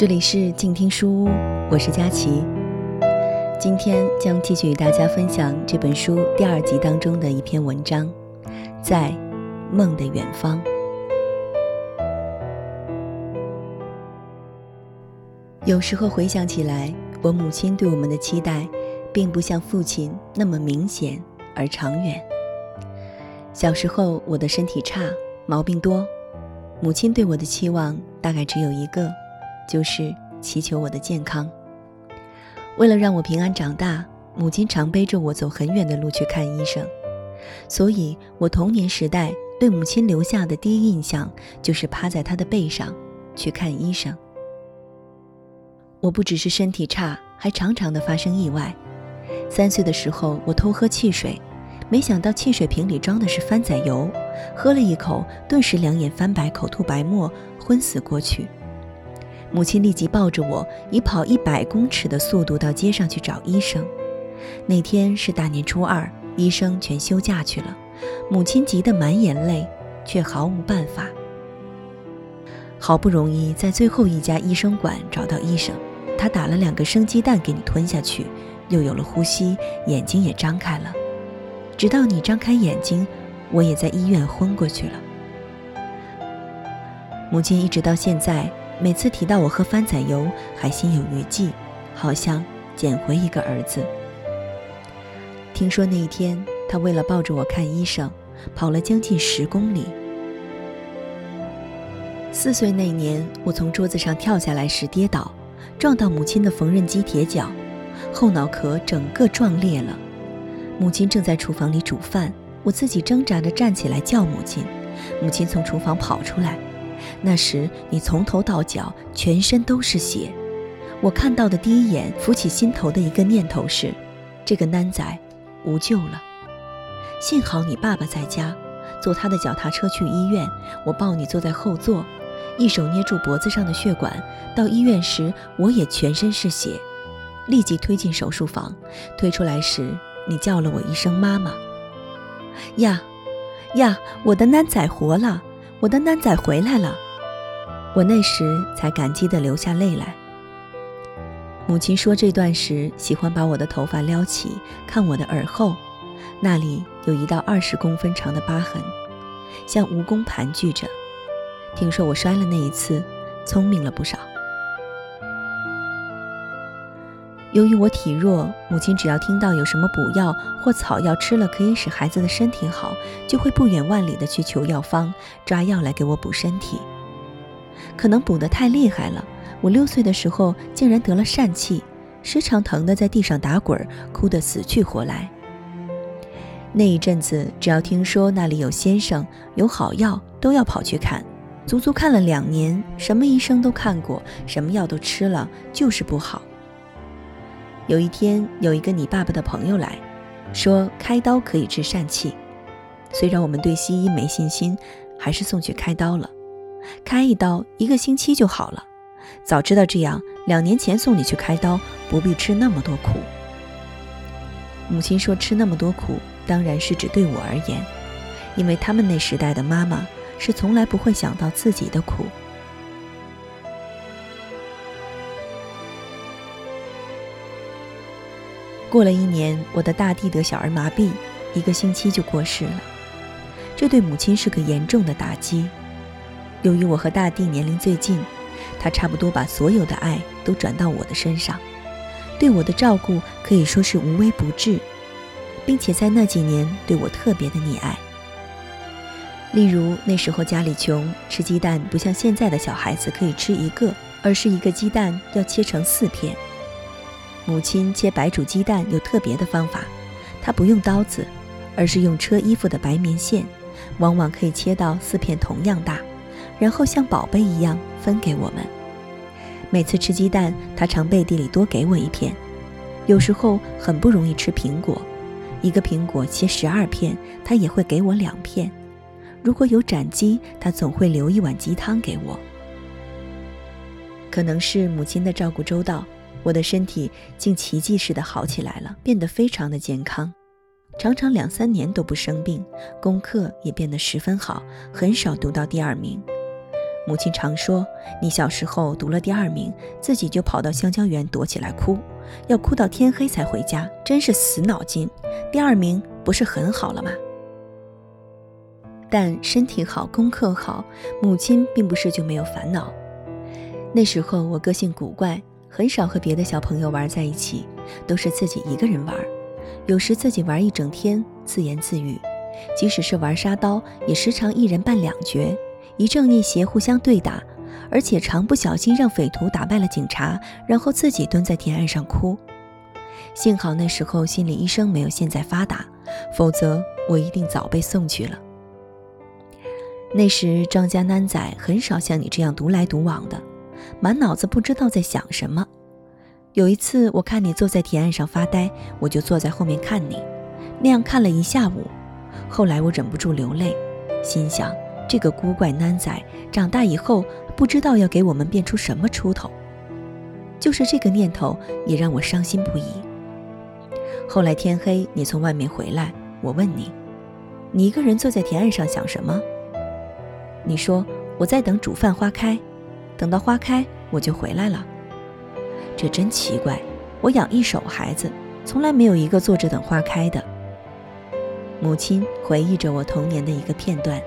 这里是静听书屋，我是佳琪。今天将继续与大家分享这本书第二集当中的一篇文章，在梦的远方。有时候回想起来，我母亲对我们的期待，并不像父亲那么明显而长远。小时候我的身体差，毛病多，母亲对我的期望大概只有一个。就是祈求我的健康。为了让我平安长大，母亲常背着我走很远的路去看医生。所以，我童年时代对母亲留下的第一印象就是趴在她的背上去看医生。我不只是身体差，还常常的发生意外。三岁的时候，我偷喝汽水，没想到汽水瓶里装的是番仔油，喝了一口，顿时两眼翻白，口吐白沫，昏死过去。母亲立即抱着我，以跑一百公尺的速度到街上去找医生。那天是大年初二，医生全休假去了。母亲急得满眼泪，却毫无办法。好不容易在最后一家医生馆找到医生，他打了两个生鸡蛋给你吞下去，又有了呼吸，眼睛也张开了。直到你张开眼睛，我也在医院昏过去了。母亲一直到现在。每次提到我喝番仔油，还心有余悸，好像捡回一个儿子。听说那一天，他为了抱着我看医生，跑了将近十公里。四岁那年，我从桌子上跳下来时跌倒，撞到母亲的缝纫机铁脚，后脑壳整个撞裂了。母亲正在厨房里煮饭，我自己挣扎着站起来叫母亲，母亲从厨房跑出来。那时你从头到脚全身都是血，我看到的第一眼浮起心头的一个念头是，这个囡仔无救了。幸好你爸爸在家，坐他的脚踏车去医院，我抱你坐在后座，一手捏住脖子上的血管。到医院时我也全身是血，立即推进手术房。推出来时你叫了我一声妈妈。呀，呀，我的囡仔活了。我的囡仔回来了，我那时才感激地流下泪来。母亲说这段时，喜欢把我的头发撩起，看我的耳后，那里有一道二十公分长的疤痕，像蜈蚣盘踞着。听说我摔了那一次，聪明了不少。由于我体弱，母亲只要听到有什么补药或草药吃了可以使孩子的身体好，就会不远万里的去求药方抓药来给我补身体。可能补得太厉害了，我六岁的时候竟然得了疝气，时常疼得在地上打滚，哭得死去活来。那一阵子，只要听说那里有先生有好药，都要跑去看，足足看了两年，什么医生都看过，什么药都吃了，就是不好。有一天，有一个你爸爸的朋友来，说开刀可以治疝气。虽然我们对西医没信心，还是送去开刀了。开一刀一个星期就好了。早知道这样，两年前送你去开刀，不必吃那么多苦。母亲说吃那么多苦，当然是指对我而言，因为他们那时代的妈妈是从来不会想到自己的苦。过了一年，我的大弟得小儿麻痹，一个星期就过世了。这对母亲是个严重的打击。由于我和大弟年龄最近，他差不多把所有的爱都转到我的身上，对我的照顾可以说是无微不至，并且在那几年对我特别的溺爱。例如那时候家里穷，吃鸡蛋不像现在的小孩子可以吃一个，而是一个鸡蛋要切成四片。母亲切白煮鸡蛋有特别的方法，她不用刀子，而是用车衣服的白棉线，往往可以切到四片同样大，然后像宝贝一样分给我们。每次吃鸡蛋，她常背地里多给我一片。有时候很不容易吃苹果，一个苹果切十二片，她也会给我两片。如果有斩鸡，她总会留一碗鸡汤给我。可能是母亲的照顾周到。我的身体竟奇迹似的好起来了，变得非常的健康，常常两三年都不生病，功课也变得十分好，很少读到第二名。母亲常说：“你小时候读了第二名，自己就跑到香蕉园躲起来哭，要哭到天黑才回家，真是死脑筋。第二名不是很好了吗？”但身体好，功课好，母亲并不是就没有烦恼。那时候我个性古怪，很少和别的小朋友玩在一起，都是自己一个人玩。有时自己玩一整天，自言自语。即使是玩沙刀，也时常一人扮两角，一正一邪互相对打，而且常不小心让匪徒打败了警察，然后自己蹲在田岸上哭。幸好那时候心理医生没有现在发达，否则我一定早被送去了。那时张家囡仔很少像你这样独来独往的，满脑子不知道在想什么。有一次我看你坐在田岸上发呆，我就坐在后面看你，那样看了一下午。后来我忍不住流泪，心想这个孤怪囡仔长大以后不知道要给我们变出什么出头。就是这个念头也让我伤心不已。后来天黑，你从外面回来，我问你，你一个人坐在田岸上想什么？你说我在等煮饭花开，等到花开我就回来了。这真奇怪，我养一手孩子，从来没有一个坐着等花开的。母亲回忆着我童年的一个片段：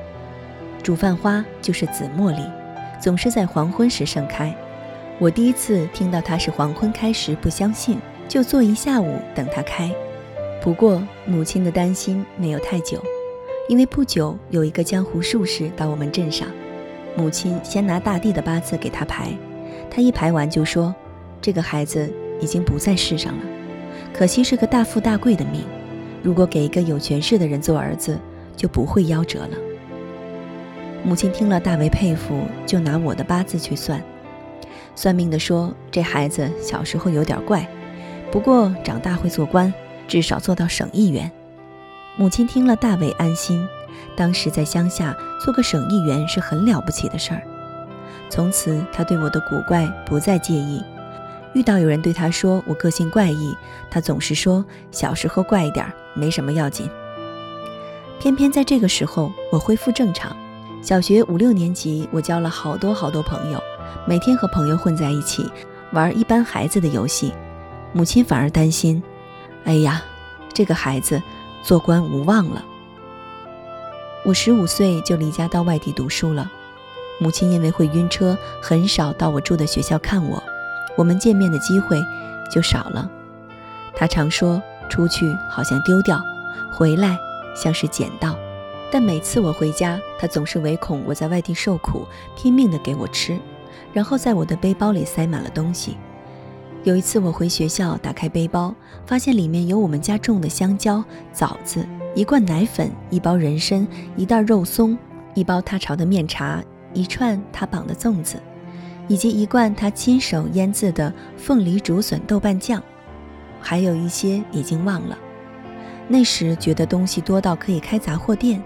煮饭花就是紫茉莉，总是在黄昏时盛开。我第一次听到它是黄昏开时，不相信，就坐一下午等它开。不过母亲的担心没有太久。因为不久有一个江湖术士到我们镇上，母亲先拿大地的八字给他排，他一排完就说：“这个孩子已经不在世上了，可惜是个大富大贵的命，如果给一个有权势的人做儿子，就不会夭折了。”母亲听了大为佩服，就拿我的八字去算，算命的说这孩子小时候有点怪，不过长大会做官，至少做到省议员。母亲听了大为安心，当时在乡下做个省议员是很了不起的事儿。从此，他对我的古怪不再介意。遇到有人对他说我个性怪异，他总是说小时候怪一点没什么要紧。偏偏在这个时候，我恢复正常。小学五六年级，我交了好多好多朋友，每天和朋友混在一起玩一般孩子的游戏。母亲反而担心：哎呀，这个孩子。做官无望了。我十五岁就离家到外地读书了，母亲因为会晕车，很少到我住的学校看我，我们见面的机会就少了。她常说出去好像丢掉，回来像是捡到。但每次我回家，她总是唯恐我在外地受苦，拼命的给我吃，然后在我的背包里塞满了东西。有一次我回学校，打开背包，发现里面有我们家种的香蕉、枣子、一罐奶粉、一包人参、一袋肉松、一包他炒的面茶、一串他绑的粽子，以及一罐他亲手腌制的凤梨竹笋豆瓣酱，还有一些已经忘了。那时觉得东西多到可以开杂货店。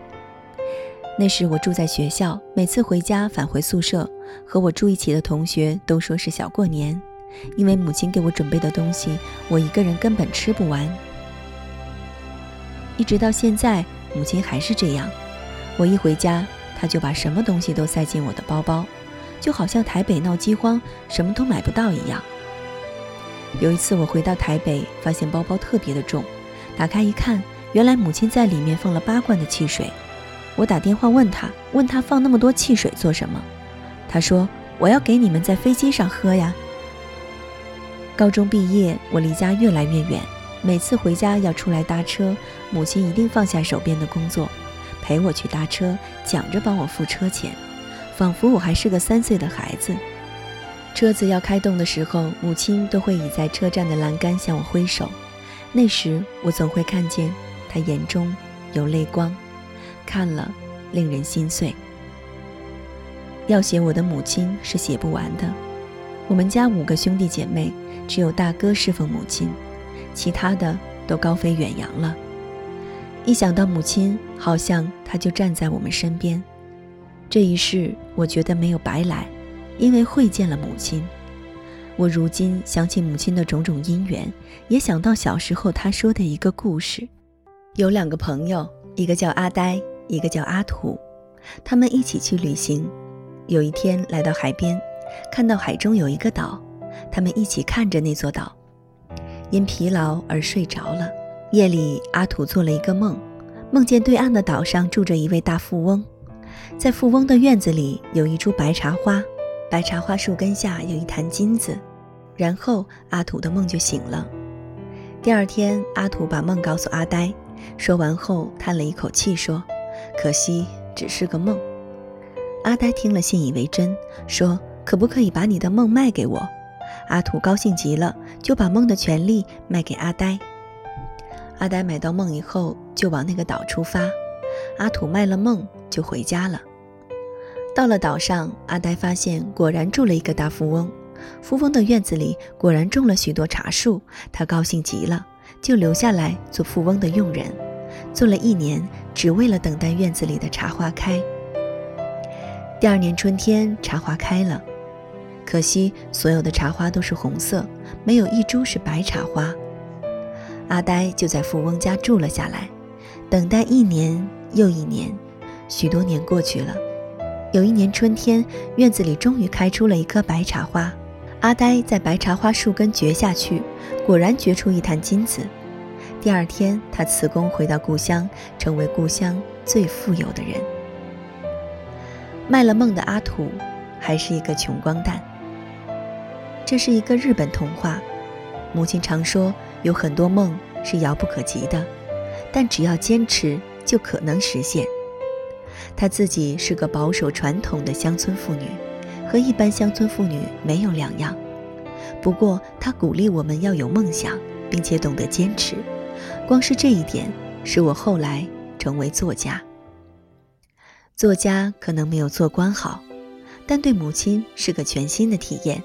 那时我住在学校，每次回家返回宿舍，和我住一起的同学都说是小过年。因为母亲给我准备的东西，我一个人根本吃不完。一直到现在，母亲还是这样。我一回家，她就把什么东西都塞进我的包包，就好像台北闹饥荒，什么都买不到一样。有一次我回到台北，发现包包特别的重，打开一看，原来母亲在里面放了八罐的汽水。我打电话问她，问她放那么多汽水做什么？她说：“我要给你们在飞机上喝呀。”高中毕业，我离家越来越远。每次回家要出来搭车，母亲一定放下手边的工作，陪我去搭车，讲着帮我付车钱，仿佛我还是个三岁的孩子。车子要开动的时候，母亲都会倚在车站的栏杆向我挥手。那时我总会看见她眼中有泪光，看了令人心碎。要写我的母亲是写不完的。我们家五个兄弟姐妹。只有大哥侍奉母亲，其他的都高飞远洋了。一想到母亲，好像她就站在我们身边。这一世，我觉得没有白来，因为会见了母亲。我如今想起母亲的种种因缘，也想到小时候她说的一个故事：有两个朋友，一个叫阿呆，一个叫阿土，他们一起去旅行。有一天来到海边，看到海中有一个岛，他们一起看着那座岛，因疲劳而睡着了。夜里，阿土做了一个梦，梦见对岸的岛上住着一位大富翁，在富翁的院子里有一株白茶花，白茶花树根下有一坛金子。然后阿土的梦就醒了。第二天，阿土把梦告诉阿呆，说完后叹了一口气说：“可惜只是个梦。”阿呆听了信以为真，说：“可不可以把你的梦卖给我？”阿土高兴极了，就把梦的权利卖给阿呆。阿呆买到梦以后，就往那个岛出发。阿土卖了梦，就回家了。到了岛上，阿呆发现果然住了一个大富翁。富翁的院子里果然种了许多茶树，他高兴极了，就留下来做富翁的佣人。做了一年，只为了等待院子里的茶花开。第二年春天，茶花开了，可惜所有的茶花都是红色，没有一株是白茶花。阿呆就在富翁家住了下来，等待一年又一年，许多年过去了。有一年春天，院子里终于开出了一棵白茶花。阿呆在白茶花树根掘下去，果然掘出一坛金子。第二天，他辞工回到故乡，成为故乡最富有的人。卖了梦的阿土，还是一个穷光蛋。这是一个日本童话。母亲常说，有很多梦是遥不可及的，但只要坚持，就可能实现。她自己是个保守传统的乡村妇女，和一般乡村妇女没有两样。不过，她鼓励我们要有梦想，并且懂得坚持。光是这一点，使我后来成为作家。作家可能没有做官好，但对母亲是个全新的体验。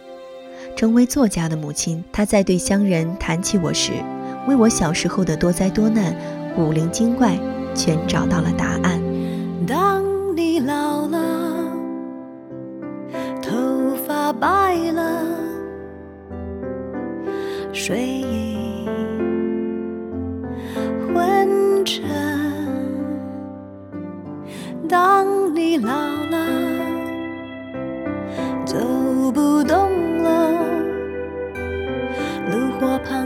成为作家的母亲，她在对乡人谈起我时，为我小时候的多灾多难、古灵精怪，全找到了答案。当你老了，头发白了，睡意昏沉。当你老了，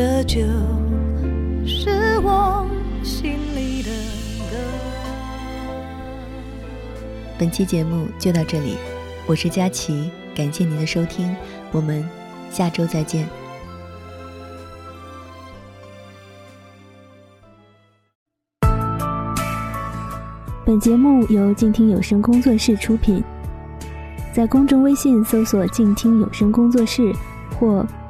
这就是我心里的歌。本期节目就到这里，我是佳琪，感谢您的收听，我们下周再见。本节目由静听有声工作室出品，在公众微信搜索“静听有声工作室”或“